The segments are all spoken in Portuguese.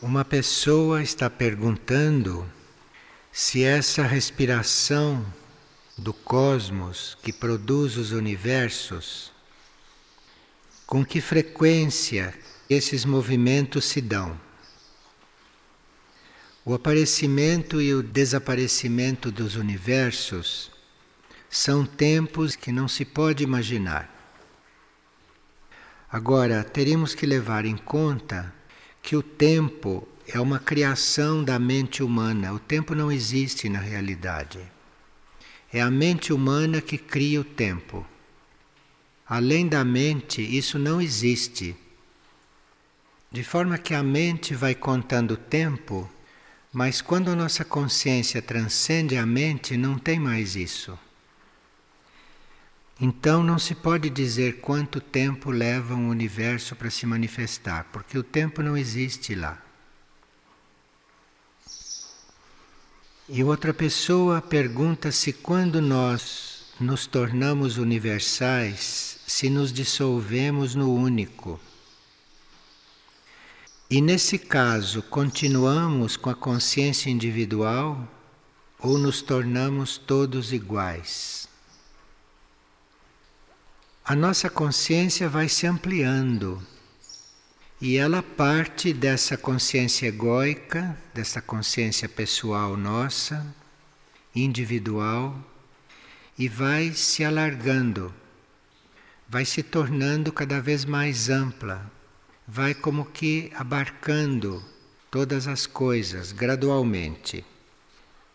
Uma pessoa está perguntando se essa respiração do cosmos que produz os universos, com que frequência esses movimentos se dão. O aparecimento e o desaparecimento dos universos são tempos que não se pode imaginar. Agora, teríamos que levar em conta que o tempo é uma criação da mente humana. O tempo não existe na realidade. É a mente humana que cria o tempo. Além da mente, isso não existe. De forma que a mente vai contando o tempo, mas quando a nossa consciência transcende a mente, não tem mais isso. Então não se pode dizer quanto tempo leva um universo para se manifestar, porque o tempo não existe lá. E outra pessoa pergunta se quando nós nos tornamos universais, se nos dissolvemos no único. E nesse caso, continuamos com a consciência individual ou nos tornamos todos iguais? A nossa consciência vai se ampliando. E ela parte dessa consciência egóica, dessa consciência pessoal nossa, individual, e vai se alargando, vai se tornando cada vez mais ampla, vai como que abarcando todas as coisas gradualmente,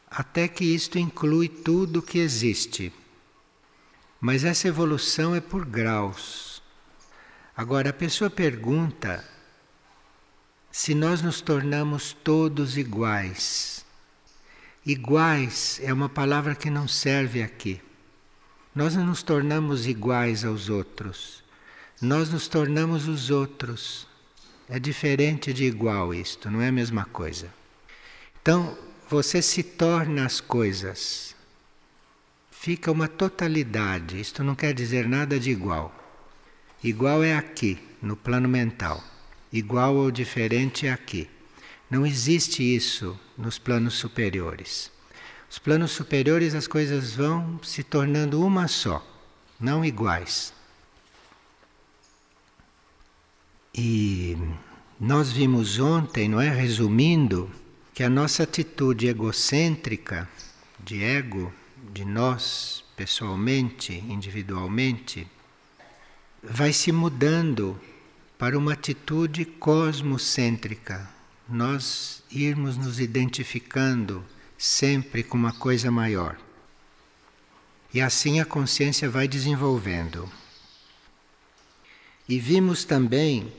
até que isto inclui tudo que existe. Mas essa evolução é por graus. Agora, a pessoa pergunta se nós nos tornamos todos iguais. Iguais é uma palavra que não serve aqui. Nós não nos tornamos iguais aos outros. Nós nos tornamos os outros. É diferente de igual isto, não é a mesma coisa. Então, você se torna as coisas fica uma totalidade. Isto não quer dizer nada de igual. Igual é aqui, no plano mental. Igual ou diferente é aqui. Não existe isso nos planos superiores. Os planos superiores as coisas vão se tornando uma só, não iguais. E nós vimos ontem, não é, resumindo, que a nossa atitude egocêntrica de ego de nós, pessoalmente, individualmente, vai se mudando para uma atitude cosmocêntrica. Nós irmos nos identificando sempre com uma coisa maior. E assim a consciência vai desenvolvendo. E vimos também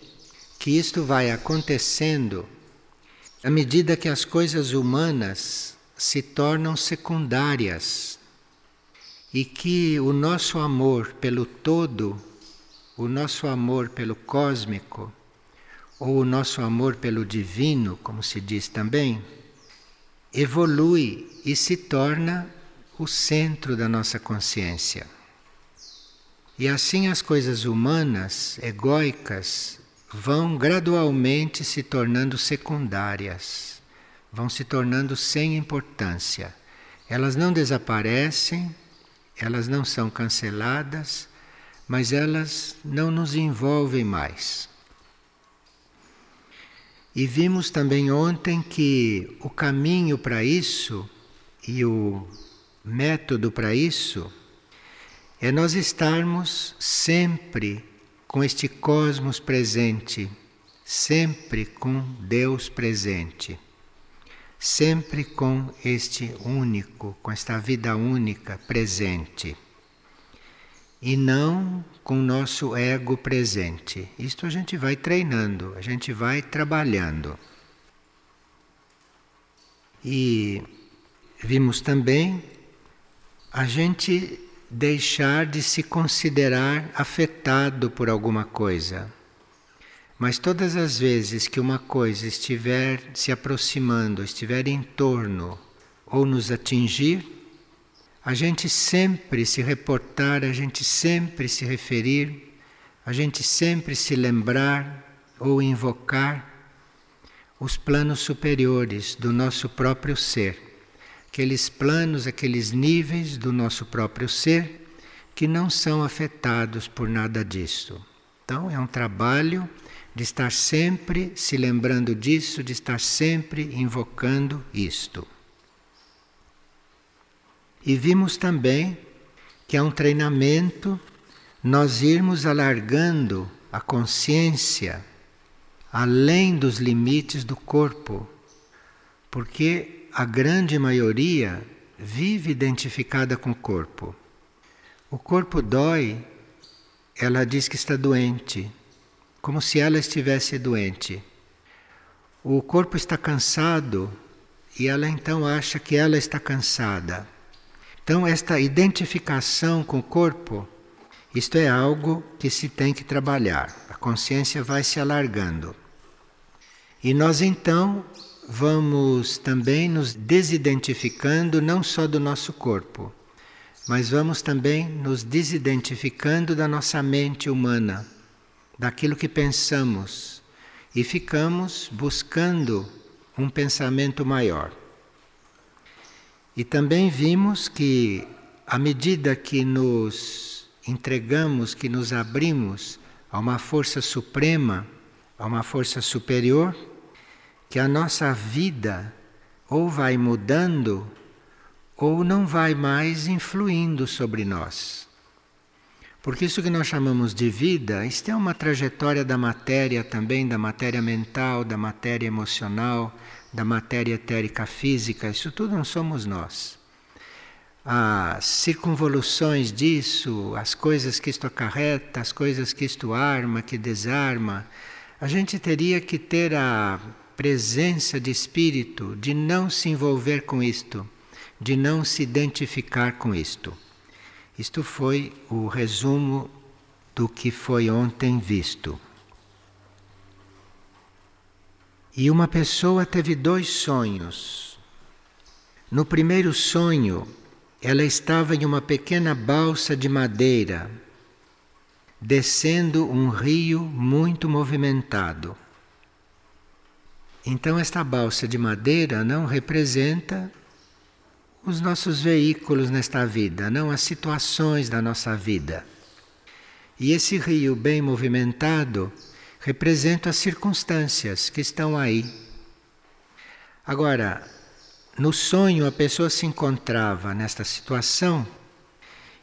que isto vai acontecendo à medida que as coisas humanas se tornam secundárias e que o nosso amor pelo todo, o nosso amor pelo cósmico, ou o nosso amor pelo divino, como se diz também, evolui e se torna o centro da nossa consciência. E assim as coisas humanas, egóicas, vão gradualmente se tornando secundárias, vão se tornando sem importância. Elas não desaparecem, elas não são canceladas, mas elas não nos envolvem mais. E vimos também ontem que o caminho para isso e o método para isso é nós estarmos sempre com este cosmos presente, sempre com Deus presente sempre com este único, com esta vida única presente. E não com o nosso ego presente. Isto a gente vai treinando, a gente vai trabalhando. E vimos também a gente deixar de se considerar afetado por alguma coisa. Mas todas as vezes que uma coisa estiver se aproximando, estiver em torno ou nos atingir, a gente sempre se reportar, a gente sempre se referir, a gente sempre se lembrar ou invocar os planos superiores do nosso próprio ser. Aqueles planos, aqueles níveis do nosso próprio ser que não são afetados por nada disso. Então, é um trabalho de estar sempre se lembrando disso, de estar sempre invocando isto. E vimos também que é um treinamento nós irmos alargando a consciência além dos limites do corpo, porque a grande maioria vive identificada com o corpo. O corpo dói, ela diz que está doente, como se ela estivesse doente. O corpo está cansado e ela então acha que ela está cansada. Então, esta identificação com o corpo, isto é algo que se tem que trabalhar. A consciência vai se alargando. E nós então vamos também nos desidentificando não só do nosso corpo, mas vamos também nos desidentificando da nossa mente humana, daquilo que pensamos, e ficamos buscando um pensamento maior. E também vimos que, à medida que nos entregamos, que nos abrimos a uma força suprema, a uma força superior, que a nossa vida ou vai mudando ou não vai mais influindo sobre nós. Porque isso que nós chamamos de vida, isto é uma trajetória da matéria também, da matéria mental, da matéria emocional, da matéria etérica física, isso tudo não somos nós. As circunvoluções disso, as coisas que isto acarreta, as coisas que isto arma, que desarma, a gente teria que ter a presença de espírito de não se envolver com isto, de não se identificar com isto. Isto foi o resumo do que foi ontem visto. E uma pessoa teve dois sonhos. No primeiro sonho, ela estava em uma pequena balsa de madeira, descendo um rio muito movimentado. Então, esta balsa de madeira não representa os nossos veículos nesta vida, não as situações da nossa vida. E esse rio bem movimentado representam as circunstâncias que estão aí. Agora, no sonho a pessoa se encontrava nesta situação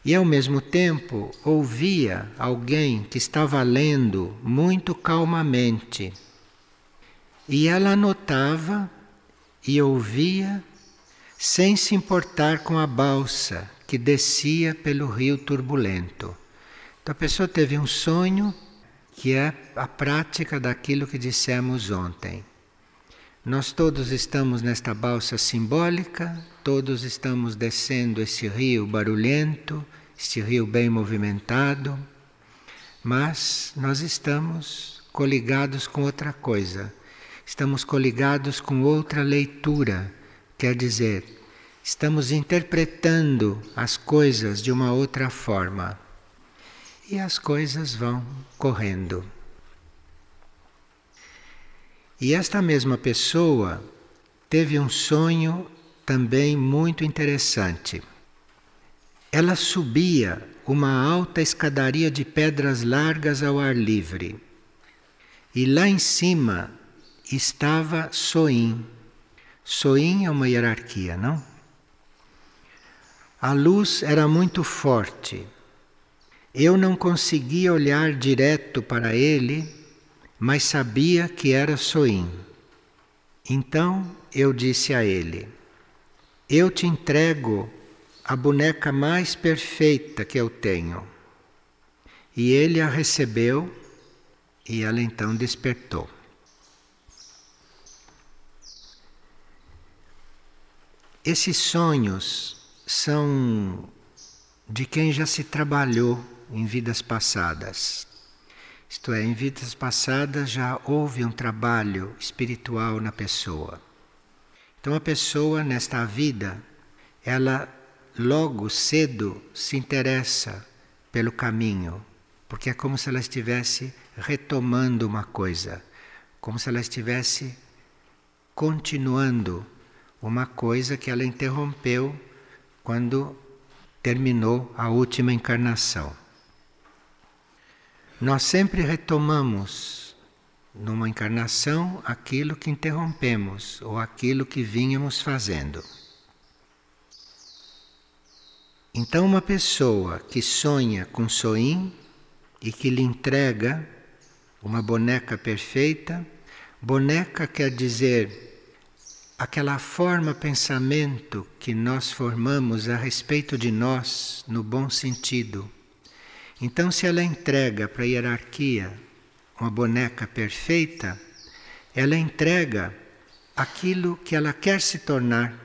e ao mesmo tempo ouvia alguém que estava lendo muito calmamente. E ela anotava e ouvia sem se importar com a balsa que descia pelo rio turbulento. Então a pessoa teve um sonho que é a prática daquilo que dissemos ontem. Nós todos estamos nesta balsa simbólica, todos estamos descendo esse rio barulhento, este rio bem movimentado, mas nós estamos coligados com outra coisa, estamos coligados com outra leitura, quer dizer, estamos interpretando as coisas de uma outra forma e as coisas vão correndo. E esta mesma pessoa teve um sonho também muito interessante. Ela subia uma alta escadaria de pedras largas ao ar livre. E lá em cima estava Soim. Soim é uma hierarquia, não? A luz era muito forte eu não conseguia olhar direto para ele, mas sabia que era Soim. Então eu disse a ele: Eu te entrego a boneca mais perfeita que eu tenho. E ele a recebeu e ela então despertou. Esses sonhos são de quem já se trabalhou em vidas passadas. Isto é, em vidas passadas já houve um trabalho espiritual na pessoa. Então a pessoa nesta vida, ela logo cedo se interessa pelo caminho, porque é como se ela estivesse retomando uma coisa, como se ela estivesse continuando uma coisa que ela interrompeu quando terminou a última encarnação. Nós sempre retomamos numa encarnação aquilo que interrompemos ou aquilo que vínhamos fazendo. Então, uma pessoa que sonha com Soim e que lhe entrega uma boneca perfeita, boneca quer dizer aquela forma pensamento que nós formamos a respeito de nós no bom sentido. Então, se ela entrega para a hierarquia uma boneca perfeita, ela entrega aquilo que ela quer se tornar,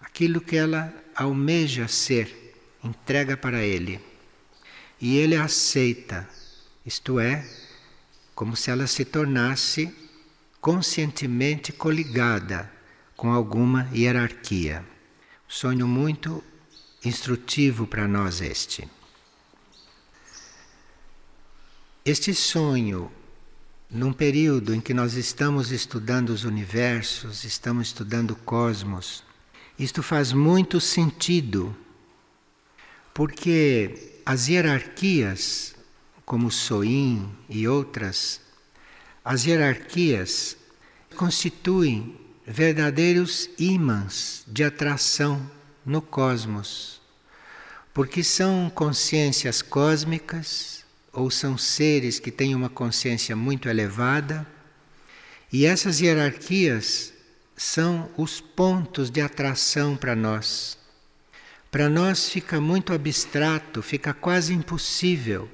aquilo que ela almeja ser, entrega para ele. E ele aceita, isto é, como se ela se tornasse conscientemente coligada com alguma hierarquia. Sonho muito instrutivo para nós este. Este sonho, num período em que nós estamos estudando os universos, estamos estudando o cosmos, isto faz muito sentido, porque as hierarquias, como Soin e outras, as hierarquias constituem verdadeiros ímãs de atração no cosmos, porque são consciências cósmicas ou são seres que têm uma consciência muito elevada, e essas hierarquias são os pontos de atração para nós. Para nós fica muito abstrato, fica quase impossível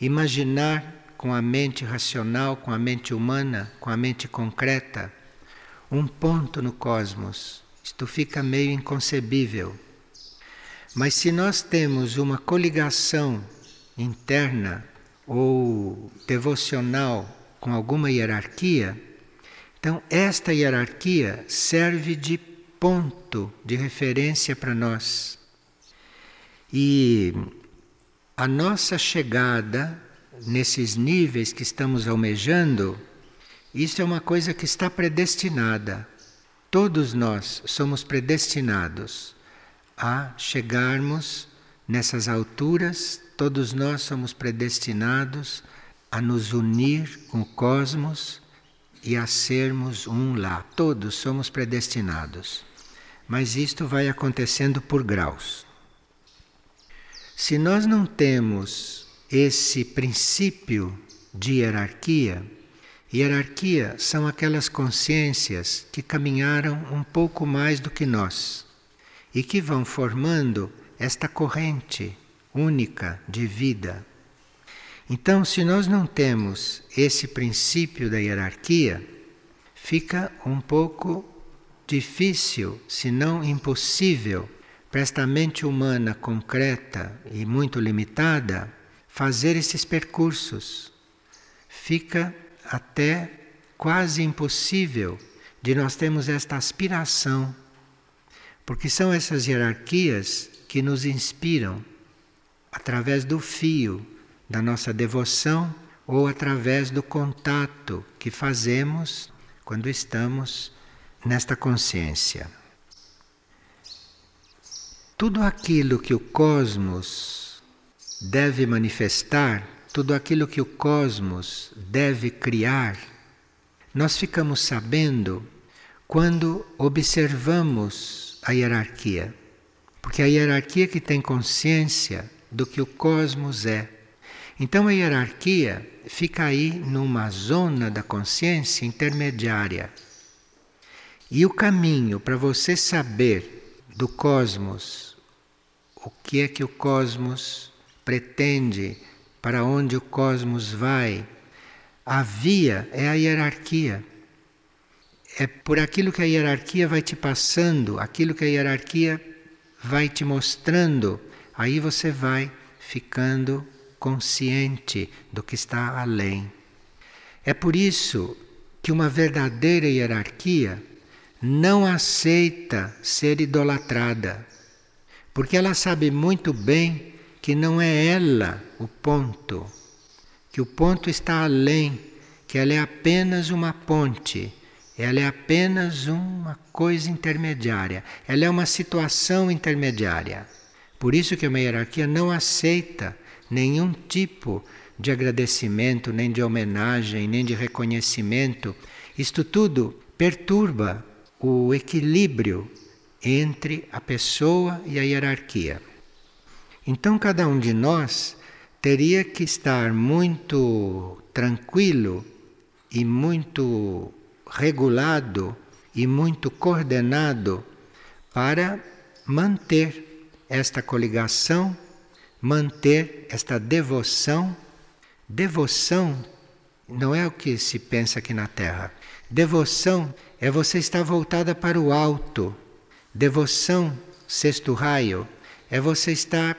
imaginar com a mente racional, com a mente humana, com a mente concreta um ponto no cosmos. Isto fica meio inconcebível. Mas se nós temos uma coligação interna ou devocional com alguma hierarquia, então esta hierarquia serve de ponto de referência para nós. E a nossa chegada nesses níveis que estamos almejando isso é uma coisa que está predestinada. Todos nós somos predestinados a chegarmos nessas alturas, todos nós somos predestinados a nos unir com o cosmos e a sermos um lá. Todos somos predestinados. Mas isto vai acontecendo por graus. Se nós não temos esse princípio de hierarquia, Hierarquia são aquelas consciências que caminharam um pouco mais do que nós e que vão formando esta corrente única de vida. Então, se nós não temos esse princípio da hierarquia, fica um pouco difícil, se não impossível, para esta mente humana concreta e muito limitada fazer esses percursos. Fica até quase impossível de nós termos esta aspiração, porque são essas hierarquias que nos inspiram através do fio da nossa devoção ou através do contato que fazemos quando estamos nesta consciência. Tudo aquilo que o cosmos deve manifestar tudo aquilo que o cosmos deve criar, nós ficamos sabendo quando observamos a hierarquia. Porque a hierarquia que tem consciência do que o cosmos é. Então a hierarquia fica aí numa zona da consciência intermediária. E o caminho para você saber do cosmos, o que é que o cosmos pretende para onde o cosmos vai. A via é a hierarquia. É por aquilo que a hierarquia vai te passando, aquilo que a hierarquia vai te mostrando, aí você vai ficando consciente do que está além. É por isso que uma verdadeira hierarquia não aceita ser idolatrada, porque ela sabe muito bem que não é ela o ponto, que o ponto está além, que ela é apenas uma ponte ela é apenas uma coisa intermediária, ela é uma situação intermediária. Por isso que uma hierarquia não aceita nenhum tipo de agradecimento, nem de homenagem, nem de reconhecimento. Isto tudo perturba o equilíbrio entre a pessoa e a hierarquia. Então, cada um de nós teria que estar muito tranquilo e muito regulado e muito coordenado para manter esta coligação, manter esta devoção. Devoção não é o que se pensa aqui na Terra. Devoção é você estar voltada para o alto. Devoção, sexto raio, é você estar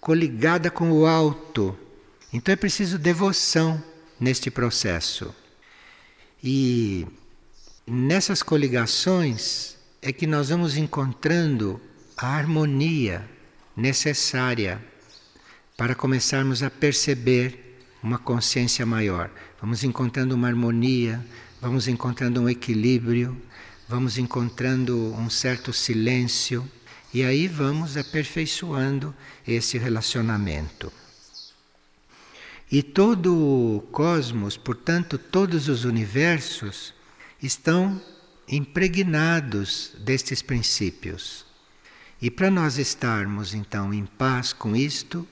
coligada com o alto. Então é preciso devoção neste processo. E nessas coligações é que nós vamos encontrando a harmonia necessária para começarmos a perceber uma consciência maior. Vamos encontrando uma harmonia, vamos encontrando um equilíbrio, vamos encontrando um certo silêncio e aí vamos aperfeiçoando esse relacionamento. E todo o cosmos, portanto, todos os universos, estão impregnados destes princípios. E para nós estarmos então em paz com isto,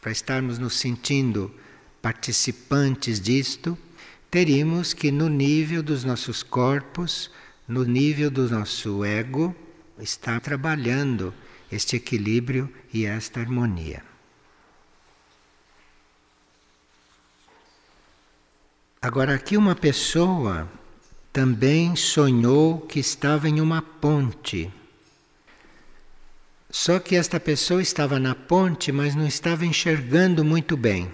para estarmos nos sentindo participantes disto, teríamos que, no nível dos nossos corpos, no nível do nosso ego, estar trabalhando este equilíbrio e esta harmonia. Agora, aqui uma pessoa também sonhou que estava em uma ponte. Só que esta pessoa estava na ponte, mas não estava enxergando muito bem.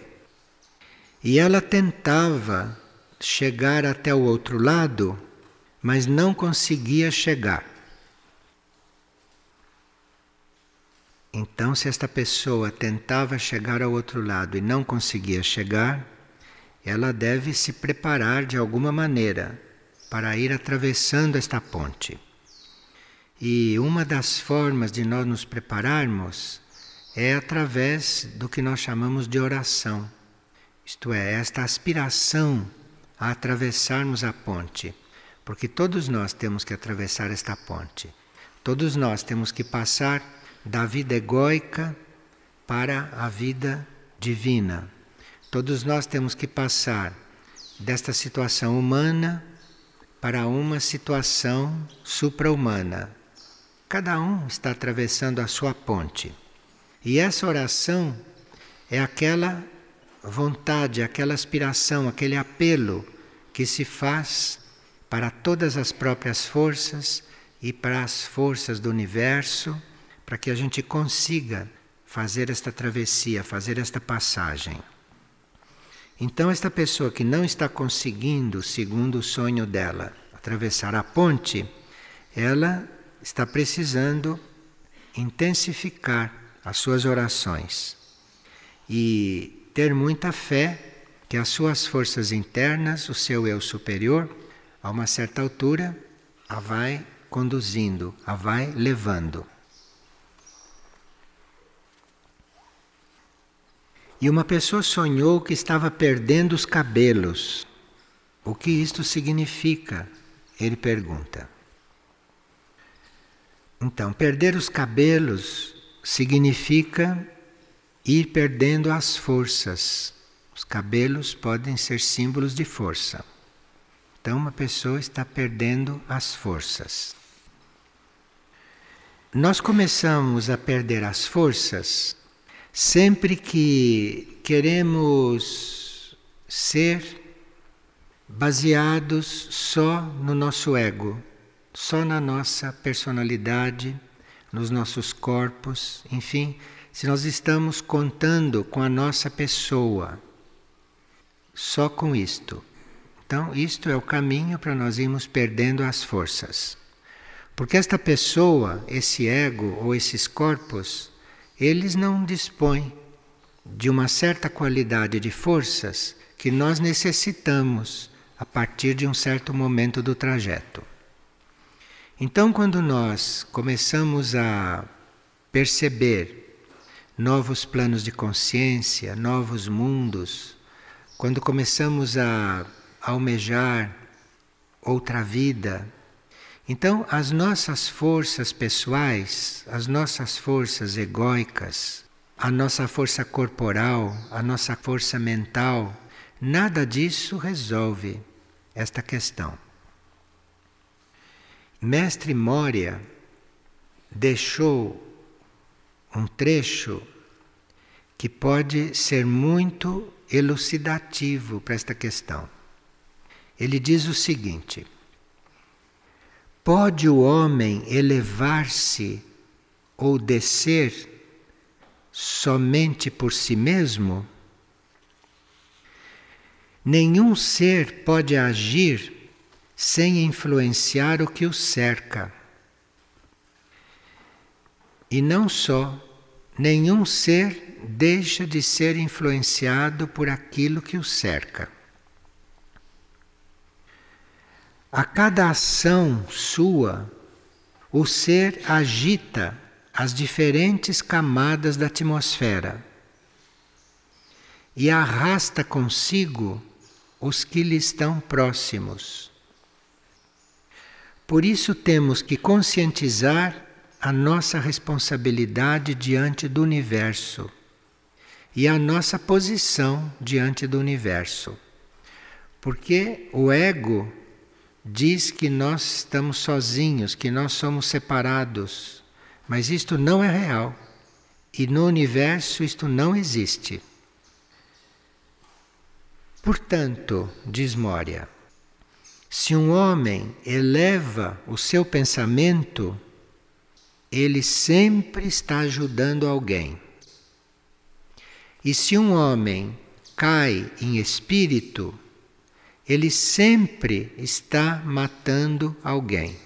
E ela tentava chegar até o outro lado, mas não conseguia chegar. Então, se esta pessoa tentava chegar ao outro lado e não conseguia chegar, ela deve se preparar de alguma maneira para ir atravessando esta ponte. E uma das formas de nós nos prepararmos é através do que nós chamamos de oração. Isto é, esta aspiração a atravessarmos a ponte. Porque todos nós temos que atravessar esta ponte. Todos nós temos que passar da vida egóica para a vida divina. Todos nós temos que passar desta situação humana para uma situação supra-humana. Cada um está atravessando a sua ponte. E essa oração é aquela vontade, aquela aspiração, aquele apelo que se faz para todas as próprias forças e para as forças do universo, para que a gente consiga fazer esta travessia, fazer esta passagem. Então, esta pessoa que não está conseguindo, segundo o sonho dela, atravessar a ponte, ela está precisando intensificar as suas orações e ter muita fé que as suas forças internas, o seu eu superior, a uma certa altura, a vai conduzindo, a vai levando. E uma pessoa sonhou que estava perdendo os cabelos. O que isto significa? Ele pergunta. Então, perder os cabelos significa ir perdendo as forças. Os cabelos podem ser símbolos de força. Então, uma pessoa está perdendo as forças. Nós começamos a perder as forças Sempre que queremos ser baseados só no nosso ego, só na nossa personalidade, nos nossos corpos, enfim, se nós estamos contando com a nossa pessoa, só com isto. Então, isto é o caminho para nós irmos perdendo as forças. Porque esta pessoa, esse ego ou esses corpos, eles não dispõem de uma certa qualidade de forças que nós necessitamos a partir de um certo momento do trajeto. Então, quando nós começamos a perceber novos planos de consciência, novos mundos, quando começamos a almejar outra vida, então as nossas forças pessoais, as nossas forças egóicas, a nossa força corporal, a nossa força mental, nada disso resolve esta questão. Mestre Moria deixou um trecho que pode ser muito elucidativo para esta questão. Ele diz o seguinte: Pode o homem elevar-se ou descer somente por si mesmo? Nenhum ser pode agir sem influenciar o que o cerca. E não só, nenhum ser deixa de ser influenciado por aquilo que o cerca. A cada ação sua, o ser agita as diferentes camadas da atmosfera e arrasta consigo os que lhe estão próximos. Por isso temos que conscientizar a nossa responsabilidade diante do universo e a nossa posição diante do universo. Porque o ego diz que nós estamos sozinhos, que nós somos separados, mas isto não é real. E no universo isto não existe. Portanto, diz Moria, se um homem eleva o seu pensamento, ele sempre está ajudando alguém. E se um homem cai em espírito, ele sempre está matando alguém.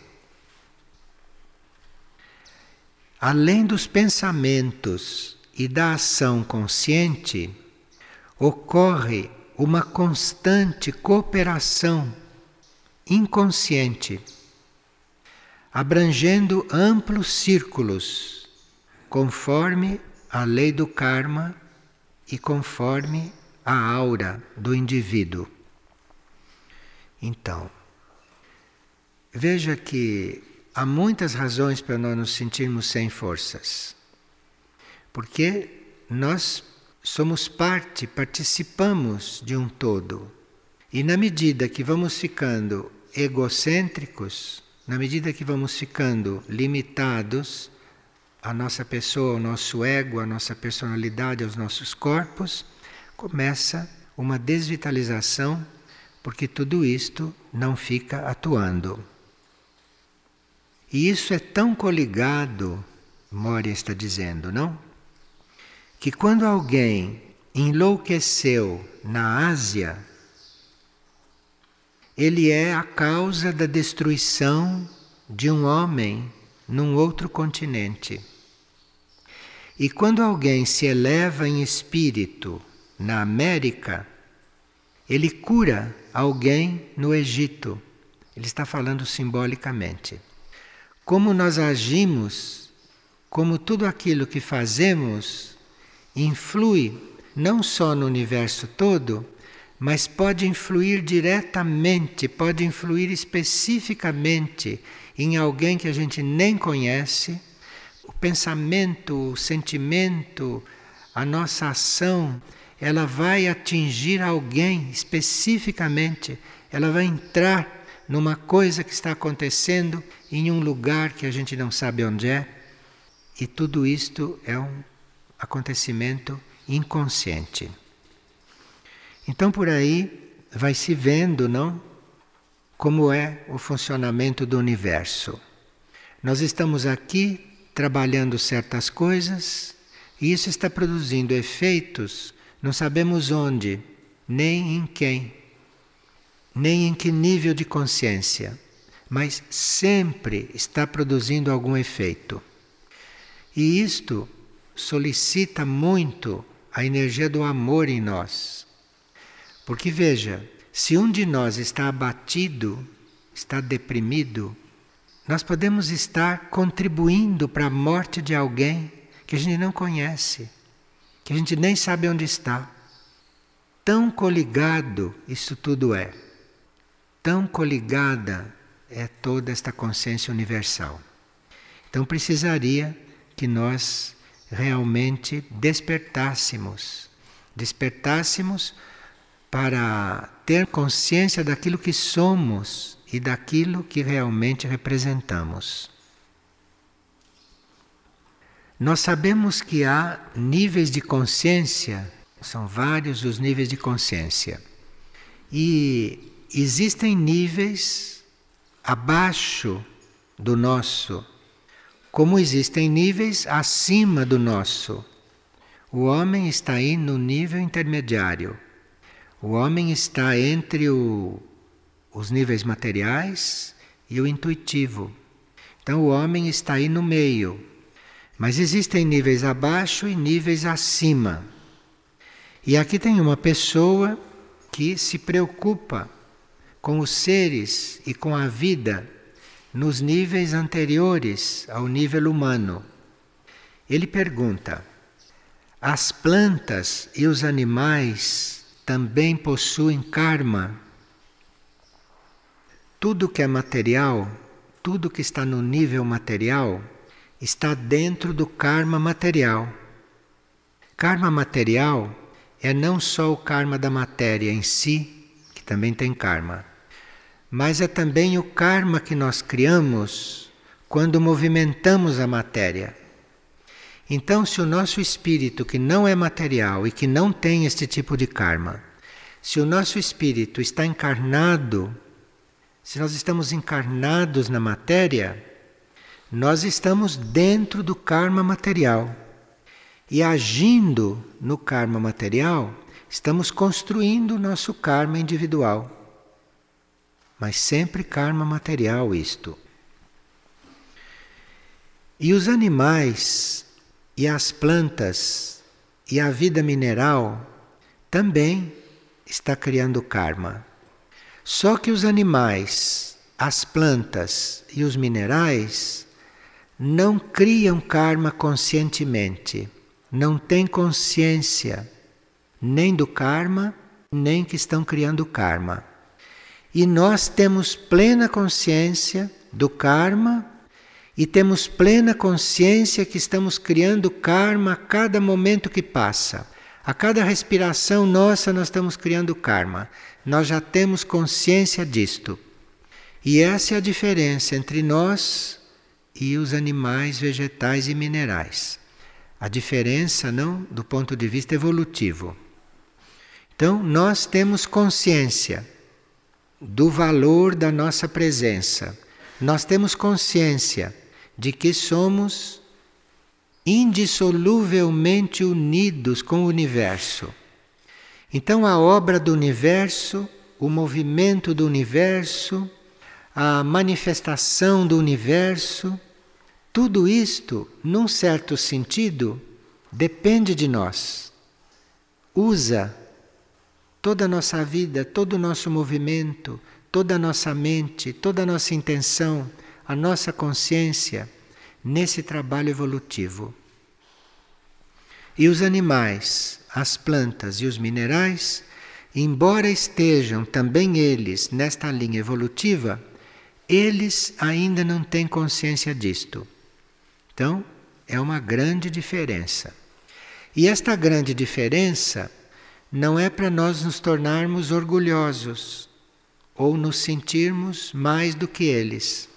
Além dos pensamentos e da ação consciente, ocorre uma constante cooperação inconsciente, abrangendo amplos círculos, conforme a lei do karma e conforme a aura do indivíduo. Então, veja que há muitas razões para nós nos sentirmos sem forças. Porque nós somos parte, participamos de um todo. E na medida que vamos ficando egocêntricos, na medida que vamos ficando limitados à nossa pessoa, ao nosso ego, à nossa personalidade, aos nossos corpos, começa uma desvitalização, porque tudo isto não fica atuando. E isso é tão coligado, Moria está dizendo, não? que quando alguém enlouqueceu na Ásia, ele é a causa da destruição de um homem num outro continente. E quando alguém se eleva em espírito na América, ele cura alguém no Egito. Ele está falando simbolicamente. Como nós agimos, como tudo aquilo que fazemos influi não só no universo todo, mas pode influir diretamente, pode influir especificamente em alguém que a gente nem conhece. O pensamento, o sentimento, a nossa ação, ela vai atingir alguém especificamente, ela vai entrar numa coisa que está acontecendo em um lugar que a gente não sabe onde é. E tudo isto é um acontecimento inconsciente. Então por aí vai se vendo, não? Como é o funcionamento do universo. Nós estamos aqui trabalhando certas coisas e isso está produzindo efeitos, não sabemos onde, nem em quem, nem em que nível de consciência, mas sempre está produzindo algum efeito. E isto solicita muito a energia do amor em nós. Porque veja, Se um de nós está abatido, está deprimido, nós podemos estar contribuindo para a morte de alguém que a gente não conhece, que a gente nem sabe onde está. Tão coligado isso tudo é. Tão coligada é toda esta consciência universal. Então precisaria que nós realmente despertássemos, despertássemos para ter consciência daquilo que somos e daquilo que realmente representamos. Nós sabemos que há níveis de consciência, são vários os níveis de consciência. E existem níveis abaixo do nosso, como existem níveis acima do nosso. O homem está aí no nível intermediário. O homem está entre o, os níveis materiais e o intuitivo. Então o homem está aí no meio. Mas existem níveis abaixo e níveis acima. E aqui tem uma pessoa que se preocupa com os seres e com a vida nos níveis anteriores ao nível humano. Ele pergunta: as plantas e os animais também possuem karma? Tudo que é material, tudo que está no nível material, está dentro do karma material. Karma material é não só o karma da matéria em si, que também tem karma, mas é também o karma que nós criamos quando movimentamos a matéria. Então, se o nosso espírito, que não é material e que não tem este tipo de karma, se o nosso espírito está encarnado, se nós estamos encarnados na matéria, nós estamos dentro do karma material. E agindo no karma material, estamos construindo o nosso karma individual. Mas sempre karma material isto. E os animais e as plantas e a vida mineral também está criando karma. Só que os animais, as plantas e os minerais não criam karma conscientemente, não têm consciência nem do karma, nem que estão criando karma. E nós temos plena consciência do karma e temos plena consciência que estamos criando karma a cada momento que passa. A cada respiração nossa, nós estamos criando karma. Nós já temos consciência disto. E essa é a diferença entre nós e os animais, vegetais e minerais. A diferença não do ponto de vista evolutivo. Então, nós temos consciência do valor da nossa presença. Nós temos consciência de que somos indissoluvelmente unidos com o universo. Então, a obra do universo, o movimento do universo, a manifestação do universo, tudo isto, num certo sentido, depende de nós. Usa toda a nossa vida, todo o nosso movimento, toda a nossa mente, toda a nossa intenção a nossa consciência nesse trabalho evolutivo. E os animais, as plantas e os minerais, embora estejam também eles nesta linha evolutiva, eles ainda não têm consciência disto. Então, é uma grande diferença. E esta grande diferença não é para nós nos tornarmos orgulhosos ou nos sentirmos mais do que eles.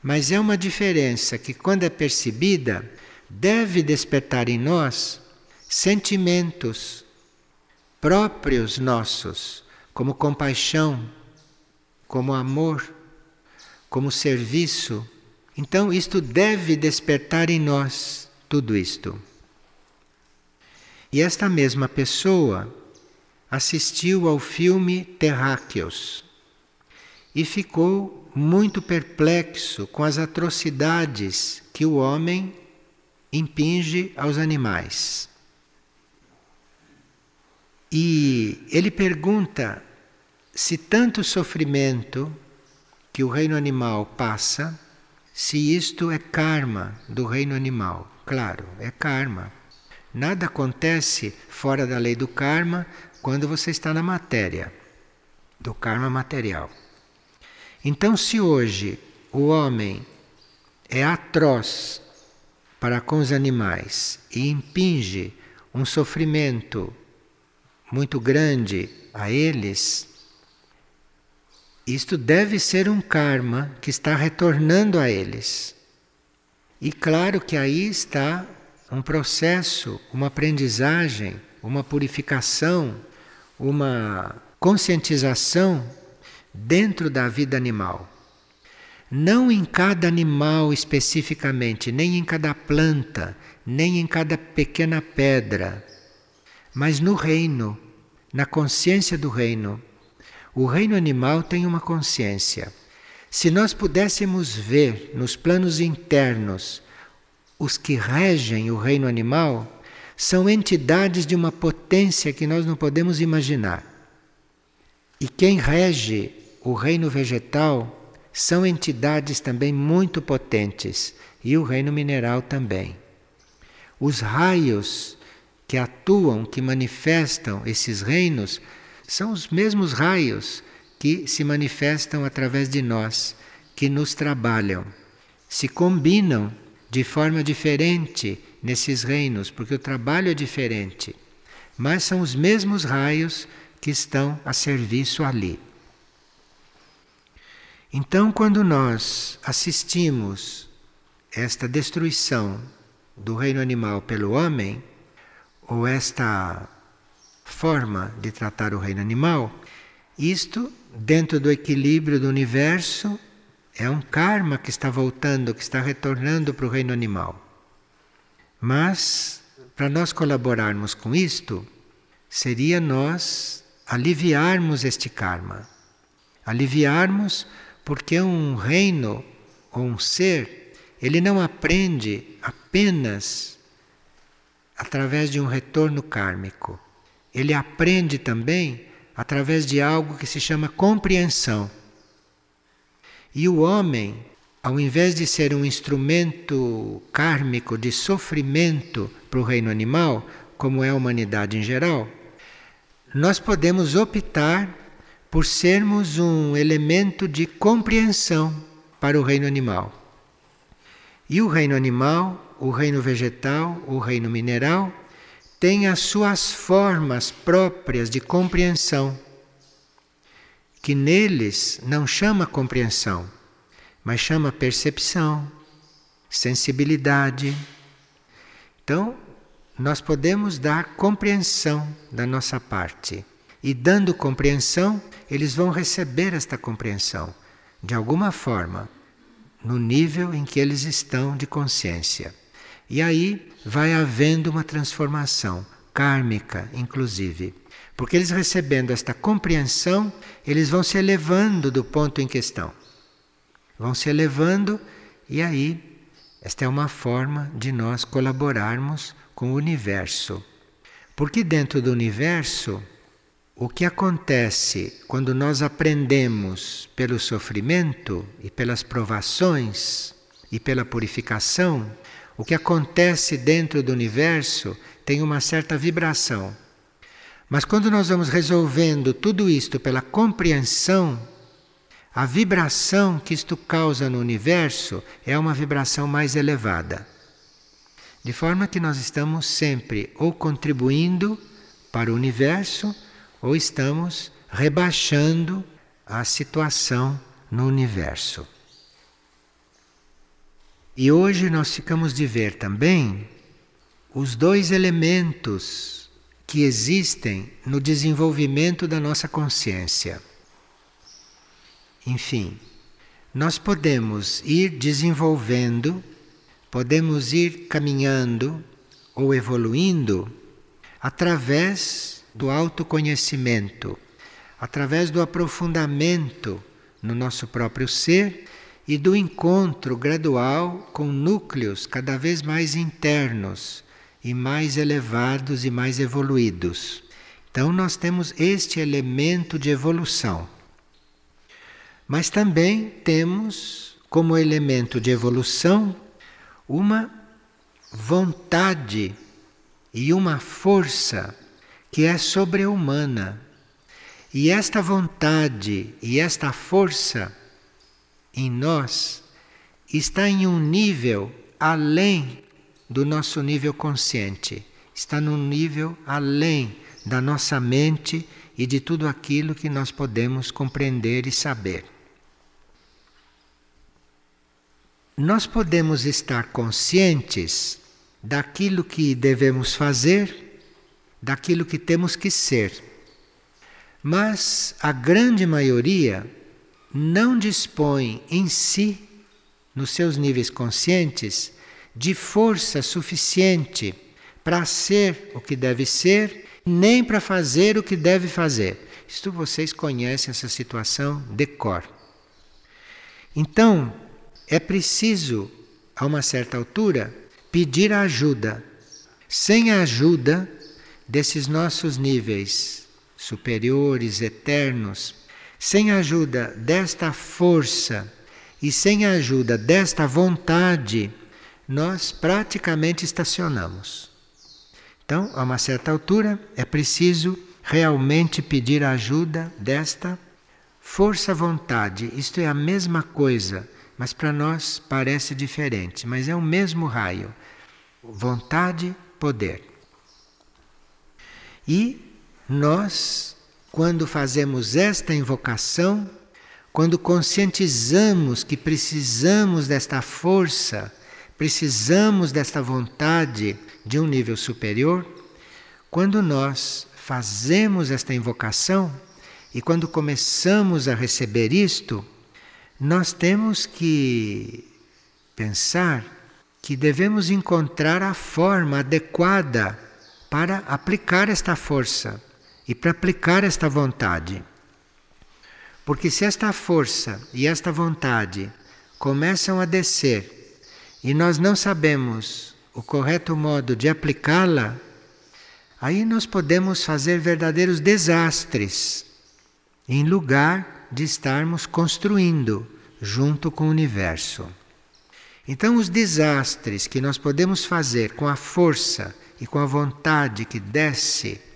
Mas é uma diferença que, quando é percebida, deve despertar em nós sentimentos próprios nossos, como compaixão, como amor, como serviço. Então, isto deve despertar em nós tudo isto. E esta mesma pessoa assistiu ao filme Terráqueos e ficou muito perplexo com as atrocidades que o homem impinge aos animais. E ele pergunta se tanto sofrimento que o reino animal passa, se isto é karma do reino animal. Claro, é karma. Nada acontece fora da lei do karma quando você está na matéria, do karma material. Então, se hoje o homem é atroz para com os animais e impinge um sofrimento muito grande a eles, isto deve ser um karma que está retornando a eles. E claro que aí está um processo, uma aprendizagem, uma purificação, uma conscientização dentro da vida animal. Não em cada animal especificamente, nem em cada planta, nem em cada pequena pedra, mas no reino, na consciência do reino. O reino animal tem uma consciência. Se nós pudéssemos ver nos planos internos os que regem o reino animal, são entidades de uma potência que nós não podemos imaginar. E quem rege o reino vegetal são entidades também muito potentes, e o reino mineral também. Os raios que atuam, que manifestam esses reinos, são os mesmos raios que se manifestam através de nós, que nos trabalham. Se combinam de forma diferente nesses reinos, porque o trabalho é diferente, mas são os mesmos raios que estão a serviço ali. Então, quando nós assistimos esta destruição do reino animal pelo homem, ou esta forma de tratar o reino animal, isto, dentro do equilíbrio do universo, é um karma que está voltando, que está retornando para o reino animal. Mas, para nós colaborarmos com isto, seria nós aliviarmos este karma. Aliviarmos porque um reino ou um ser, ele não aprende apenas através de um retorno kármico ele aprende também através de algo que se chama compreensão. E o homem, ao invés de ser um instrumento kármico de sofrimento para o reino animal, como é a humanidade em geral, nós podemos optar por sermos um elemento de compreensão para o reino animal. E o reino animal, o reino vegetal, o reino mineral tem as suas formas próprias de compreensão, que neles não chama compreensão, mas chama percepção, sensibilidade. Então, nós podemos dar compreensão da nossa parte. E dando compreensão, eles vão receber esta compreensão, de alguma forma, no nível em que eles estão de consciência. E aí vai havendo uma transformação kármica, inclusive. Porque eles recebendo esta compreensão, eles vão se elevando do ponto em questão. Vão se elevando e aí esta é uma forma de nós colaborarmos com o universo. Porque dentro do universo, o que acontece quando nós aprendemos pelo sofrimento e pelas provações e pela purificação, o que acontece dentro do universo tem uma certa vibração. Mas quando nós vamos resolvendo tudo isto pela compreensão, a vibração que isto causa no universo é uma vibração mais elevada. De forma que nós estamos sempre ou contribuindo para o universo ou estamos rebaixando a situação no universo. E hoje nós ficamos de ver também os dois elementos que existem no desenvolvimento da nossa consciência. Enfim, nós podemos ir desenvolvendo, podemos ir caminhando ou evoluindo através do autoconhecimento, através do aprofundamento no nosso próprio ser e do encontro gradual com núcleos cada vez mais internos e mais elevados e mais evoluídos, Então, nós temos este elemento de evolução. Mas também temos como elemento de evolução uma vontade e uma força que é sobre-humana. E esta vontade e esta força em nós está em um nível além do nosso nível consciente, está num nível além da nossa mente e de tudo aquilo que nós podemos compreender e saber. Nós podemos estar conscientes daquilo que devemos fazer, daquilo que temos que ser. Mas a grande maioria não dispõe em si, nos seus níveis conscientes, de força suficiente para ser o que deve ser, nem para fazer o que deve fazer. Isto vocês conhecem essa situação de cor. Então, é preciso, a uma certa altura, pedir ajuda. Sem a ajuda desses nossos níveis superiores, eternos, sem a ajuda desta força e sem a ajuda desta vontade, nós praticamente estacionamos. Então, a uma certa altura, é preciso realmente pedir a ajuda desta força-vontade. Isto é a mesma coisa, mas para nós parece diferente, mas é o mesmo raio vontade, poder. E nós, quando fazemos esta invocação, quando conscientizamos que precisamos desta força, precisamos desta vontade de um nível superior, quando nós fazemos esta invocação e quando começamos a receber isto, nós temos que pensar que devemos encontrar a forma adequada para aplicar esta força e para aplicar esta vontade. Porque se esta força e esta vontade começam a descer e nós não sabemos o correto modo de aplicá-la, aí nós podemos fazer verdadeiros desastres em lugar de estarmos construindo junto com o universo. Então, os desastres que nós podemos fazer com a força e com a vontade que desce,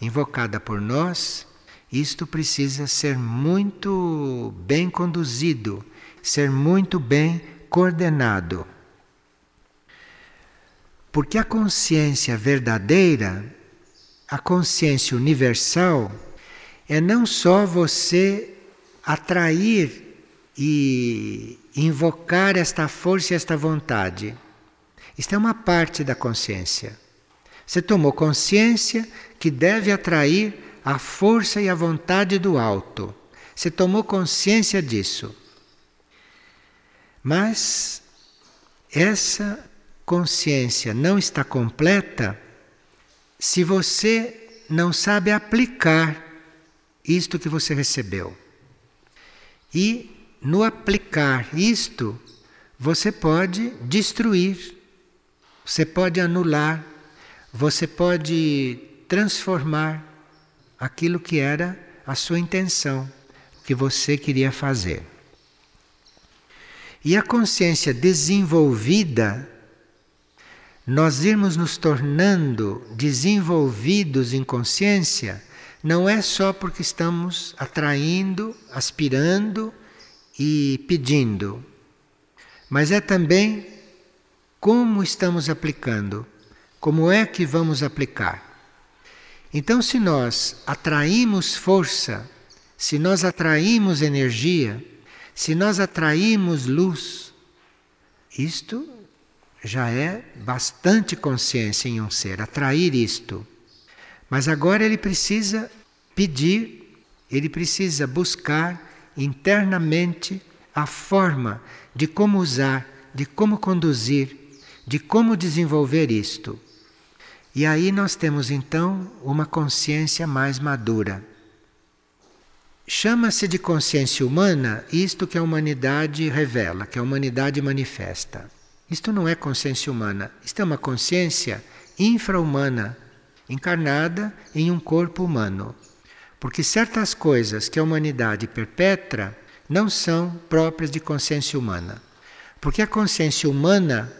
invocada por nós, isto precisa ser muito bem conduzido, ser muito bem coordenado. Porque a consciência verdadeira, a consciência universal, é não só você atrair e invocar esta força e esta vontade. Isto é uma parte da consciência. Você tomou consciência que deve atrair a força e a vontade do alto. Você tomou consciência disso. Mas essa consciência não está completa se você não sabe aplicar isto que você recebeu. E no aplicar isto, você pode destruir, você pode anular, você pode transformar aquilo que era a sua intenção, que você queria fazer. E a consciência desenvolvida, nós irmos nos tornando desenvolvidos em consciência, não é só porque estamos atraindo, aspirando, e pedindo, mas é também como estamos aplicando, como é que vamos aplicar. Então, se nós atraímos força, se nós atraímos energia, se nós atraímos luz, isto já é bastante consciência em um ser, atrair isto. Mas agora ele precisa pedir, ele precisa buscar internamente a forma de como usar, de como conduzir, de como desenvolver isto. E aí nós temos então uma consciência mais madura. Chama-se de consciência humana isto que a humanidade revela, que a humanidade manifesta. Isto não é consciência humana, isto é uma consciência infra-humana, encarnada em um corpo humano. Porque certas coisas que a humanidade perpetra não são próprias de consciência humana. Porque a consciência humana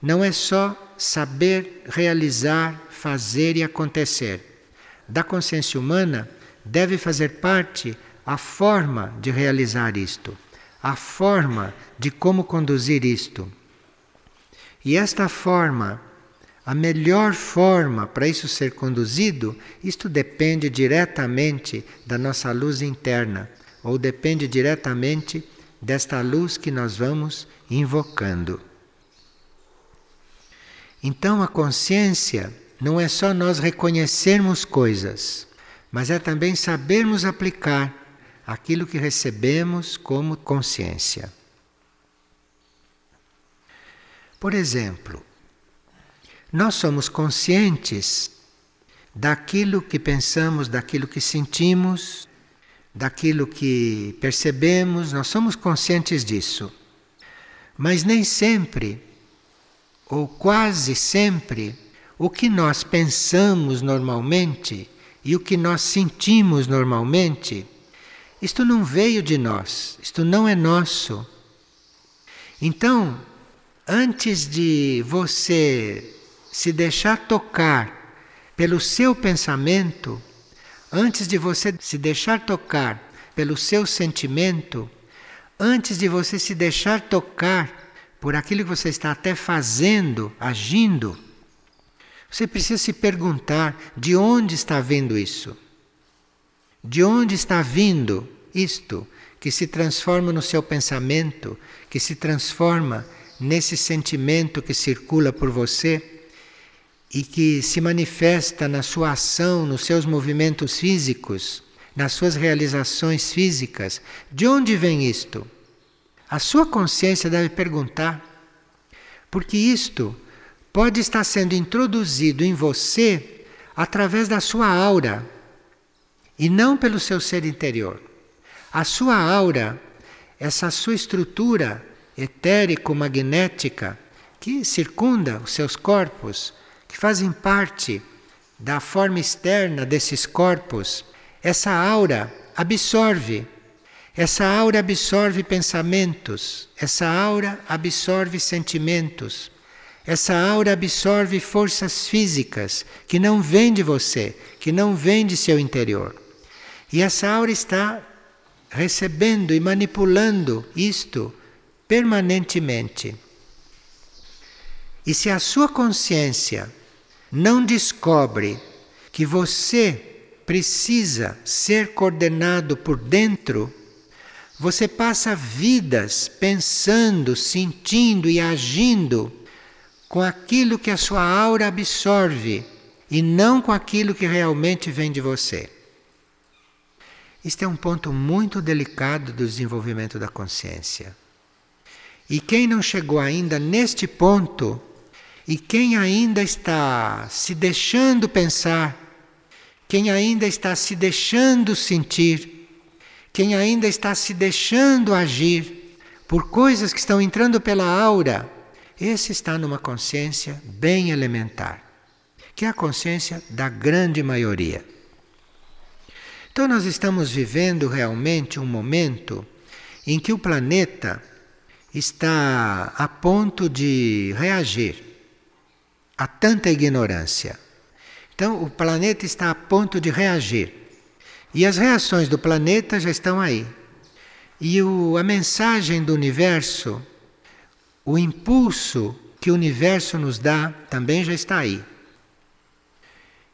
não é só saber realizar, fazer e acontecer. Da consciência humana deve fazer parte a forma de realizar isto, a forma de como conduzir isto. E esta forma, a melhor forma para isso ser conduzido, isto depende diretamente da nossa luz interna, ou depende diretamente desta luz que nós vamos invocando. Então a consciência não é só nós reconhecermos coisas, mas é também sabermos aplicar aquilo que recebemos como consciência. Por exemplo, nós somos conscientes daquilo que pensamos, daquilo que sentimos, daquilo que percebemos, nós somos conscientes disso. Mas nem sempre ou quase sempre, o que nós pensamos normalmente e o que nós sentimos normalmente, isto não veio de nós, isto não é nosso. Então, antes de você se deixar tocar pelo seu pensamento, antes de você se deixar tocar pelo seu sentimento, antes de você se deixar tocar por aquilo que você está até fazendo, agindo, você precisa se perguntar de onde está vindo isso? De onde está vindo isto que se transforma no seu pensamento, que se transforma nesse sentimento que circula por você e que se manifesta na sua ação, nos seus movimentos físicos, nas suas realizações físicas? De onde vem isto? A sua consciência deve perguntar, porque isto pode estar sendo introduzido em você através da sua aura e não pelo seu ser interior. A sua aura, essa sua estrutura etérico-magnética que circunda os seus corpos, que fazem parte da forma externa desses corpos, essa aura absorve essa aura absorve pensamentos, essa aura absorve sentimentos, essa aura absorve forças físicas que não vêm de você, que não vêm de seu interior. E essa aura está recebendo e manipulando isto permanentemente. E se a sua consciência não descobre que você precisa ser coordenado por dentro, você passa vidas pensando, sentindo e agindo com aquilo que a sua aura absorve e não com aquilo que realmente vem de você. Este é um ponto muito delicado do desenvolvimento da consciência. E quem não chegou ainda neste ponto, e quem ainda está se deixando pensar, quem ainda está se deixando sentir, quem ainda está se deixando agir por coisas que estão entrando pela aura, esse está numa consciência bem elementar, que é a consciência da grande maioria. Então, nós estamos vivendo realmente um momento em que o planeta está a ponto de reagir a tanta ignorância. Então, o planeta está a ponto de reagir. E as reações do planeta já estão aí. E o, a mensagem do universo, o impulso que o universo nos dá, também já está aí.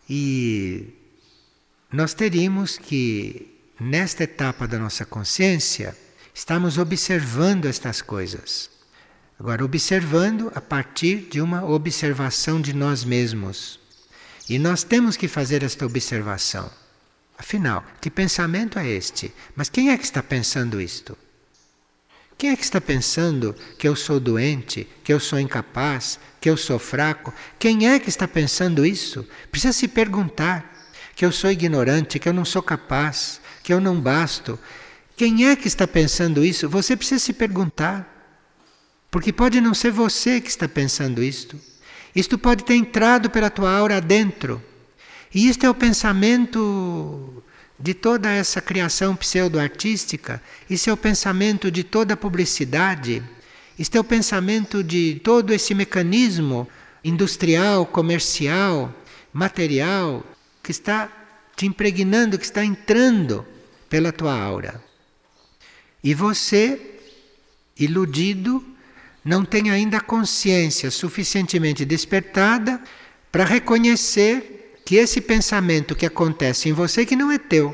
E nós teríamos que, nesta etapa da nossa consciência, estamos observando estas coisas. Agora, observando a partir de uma observação de nós mesmos. E nós temos que fazer esta observação. Afinal, que pensamento é este? Mas quem é que está pensando isto? Quem é que está pensando que eu sou doente, que eu sou incapaz, que eu sou fraco? Quem é que está pensando isso? Precisa se perguntar que eu sou ignorante, que eu não sou capaz, que eu não basto. Quem é que está pensando isso? Você precisa se perguntar. Porque pode não ser você que está pensando isto. Isto pode ter entrado pela tua aura dentro. E isto é o pensamento de toda essa criação pseudo-artística, isso é o pensamento de toda a publicidade, isto é o pensamento de todo esse mecanismo industrial, comercial, material, que está te impregnando, que está entrando pela tua aura. E você, iludido, não tem ainda consciência suficientemente despertada para reconhecer que esse pensamento que acontece em você que não é teu,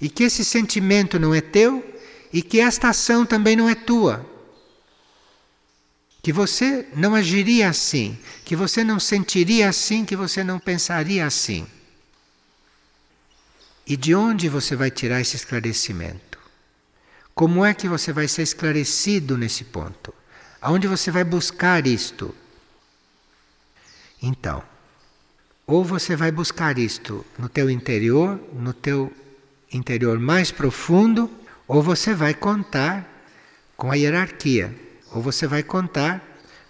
e que esse sentimento não é teu, e que esta ação também não é tua. Que você não agiria assim, que você não sentiria assim, que você não pensaria assim. E de onde você vai tirar esse esclarecimento? Como é que você vai ser esclarecido nesse ponto? Aonde você vai buscar isto? Então, ou você vai buscar isto no teu interior, no teu interior mais profundo, ou você vai contar com a hierarquia, ou você vai contar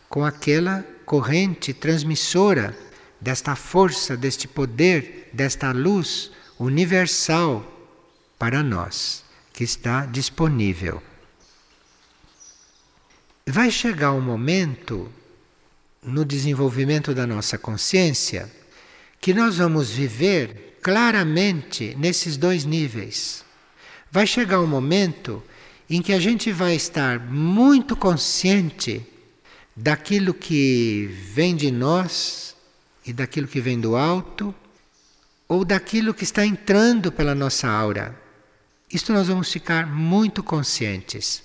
com aquela corrente transmissora desta força, deste poder, desta luz universal para nós, que está disponível. Vai chegar um momento no desenvolvimento da nossa consciência que nós vamos viver claramente nesses dois níveis. Vai chegar um momento em que a gente vai estar muito consciente daquilo que vem de nós e daquilo que vem do alto, ou daquilo que está entrando pela nossa aura. Isto nós vamos ficar muito conscientes.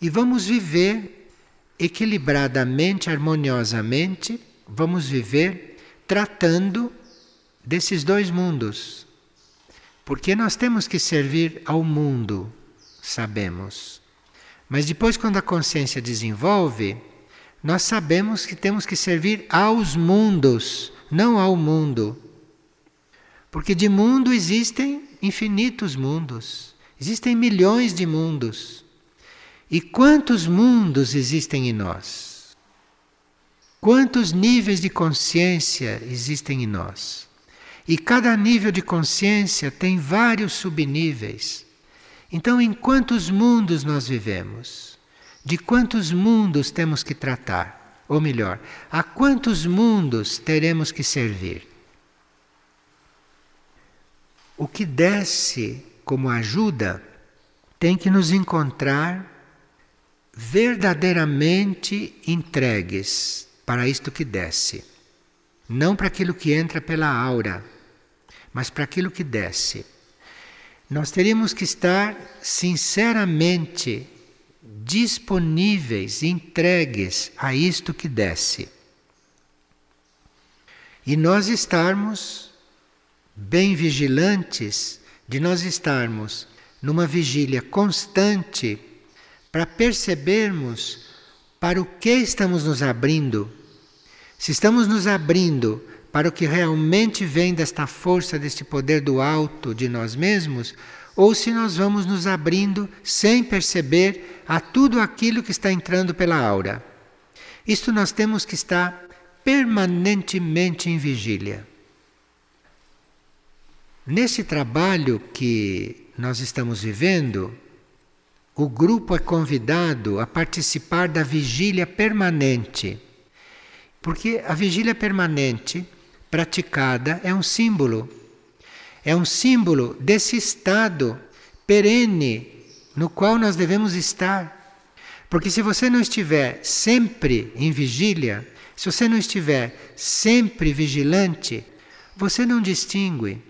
E vamos viver equilibradamente, harmoniosamente, vamos viver tratando desses dois mundos. Porque nós temos que servir ao mundo, sabemos. Mas depois, quando a consciência desenvolve, nós sabemos que temos que servir aos mundos, não ao mundo. Porque de mundo existem infinitos mundos, existem milhões de mundos. E quantos mundos existem em nós? Quantos níveis de consciência existem em nós? E cada nível de consciência tem vários subníveis. Então, em quantos mundos nós vivemos? De quantos mundos temos que tratar? Ou melhor, a quantos mundos teremos que servir? O que desce como ajuda tem que nos encontrar verdadeiramente entregues para isto que desce. Não para aquilo que entra pela aura, mas para aquilo que desce. Nós teríamos que estar sinceramente disponíveis, entregues a isto que desce. E nós estarmos bem vigilantes, de nós estarmos numa vigília constante para percebermos para o que estamos nos abrindo. Se estamos nos abrindo para o que realmente vem desta força, deste poder do alto de nós mesmos, ou se nós vamos nos abrindo sem perceber a tudo aquilo que está entrando pela aura. Isto nós temos que estar permanentemente em vigília. Nesse trabalho que nós estamos vivendo, o grupo é convidado a participar da vigília permanente. Porque a vigília permanente praticada é um símbolo. É um símbolo desse estado perene no qual nós devemos estar. Porque se você não estiver sempre em vigília, se você não estiver sempre vigilante, você não distingue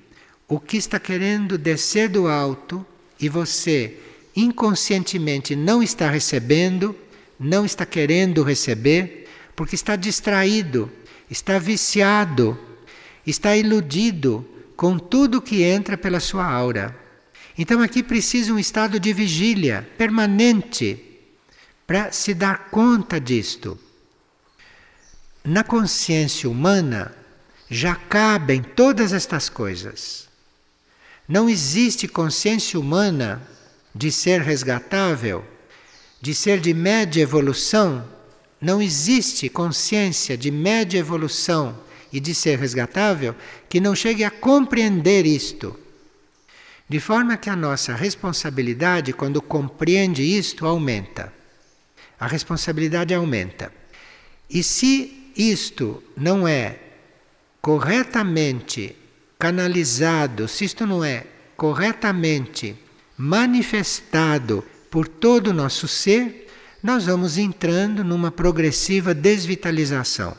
o que está querendo descer do alto e você inconscientemente não está recebendo, não está querendo receber, porque está distraído, está viciado, está iludido com tudo que entra pela sua aura. Então aqui precisa um estado de vigília permanente para se dar conta disto. Na consciência humana já cabem todas estas coisas. Não existe consciência humana de ser resgatável, de ser de média evolução, não existe consciência de média evolução e de ser resgatável que não chegue a compreender isto. De forma que a nossa responsabilidade, quando compreende isto, aumenta. A responsabilidade aumenta. E se isto não é corretamente canalizado, se isto não é corretamente manifestado por todo o nosso ser, nós vamos entrando numa progressiva desvitalização.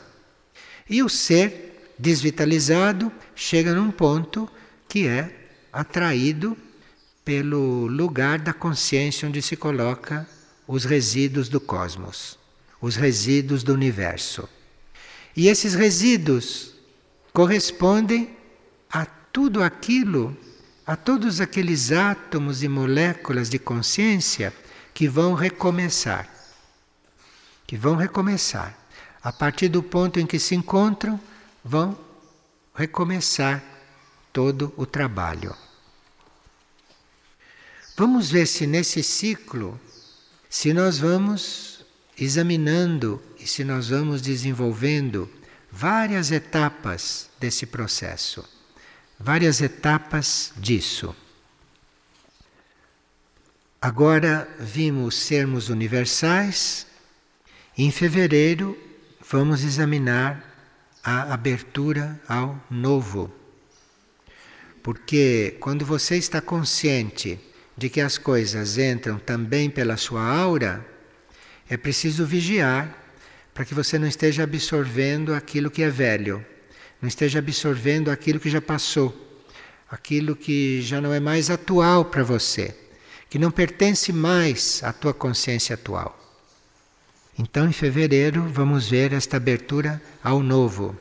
E o ser desvitalizado chega num ponto que é atraído pelo lugar da consciência onde se coloca os resíduos do cosmos, os resíduos do universo. E esses resíduos correspondem a tudo aquilo, a todos aqueles átomos e moléculas de consciência que vão recomeçar que vão recomeçar. A partir do ponto em que se encontram, vão recomeçar todo o trabalho. Vamos ver se nesse ciclo, se nós vamos examinando e se nós vamos desenvolvendo várias etapas desse processo, várias etapas disso. Agora vimos sermos universais, em fevereiro, vamos examinar a abertura ao novo. Porque quando você está consciente de que as coisas entram também pela sua aura, é preciso vigiar para que você não esteja absorvendo aquilo que é velho, não esteja absorvendo aquilo que já passou, aquilo que já não é mais atual para você, que não pertence mais à tua consciência atual. Então, em fevereiro, vamos ver esta abertura ao novo.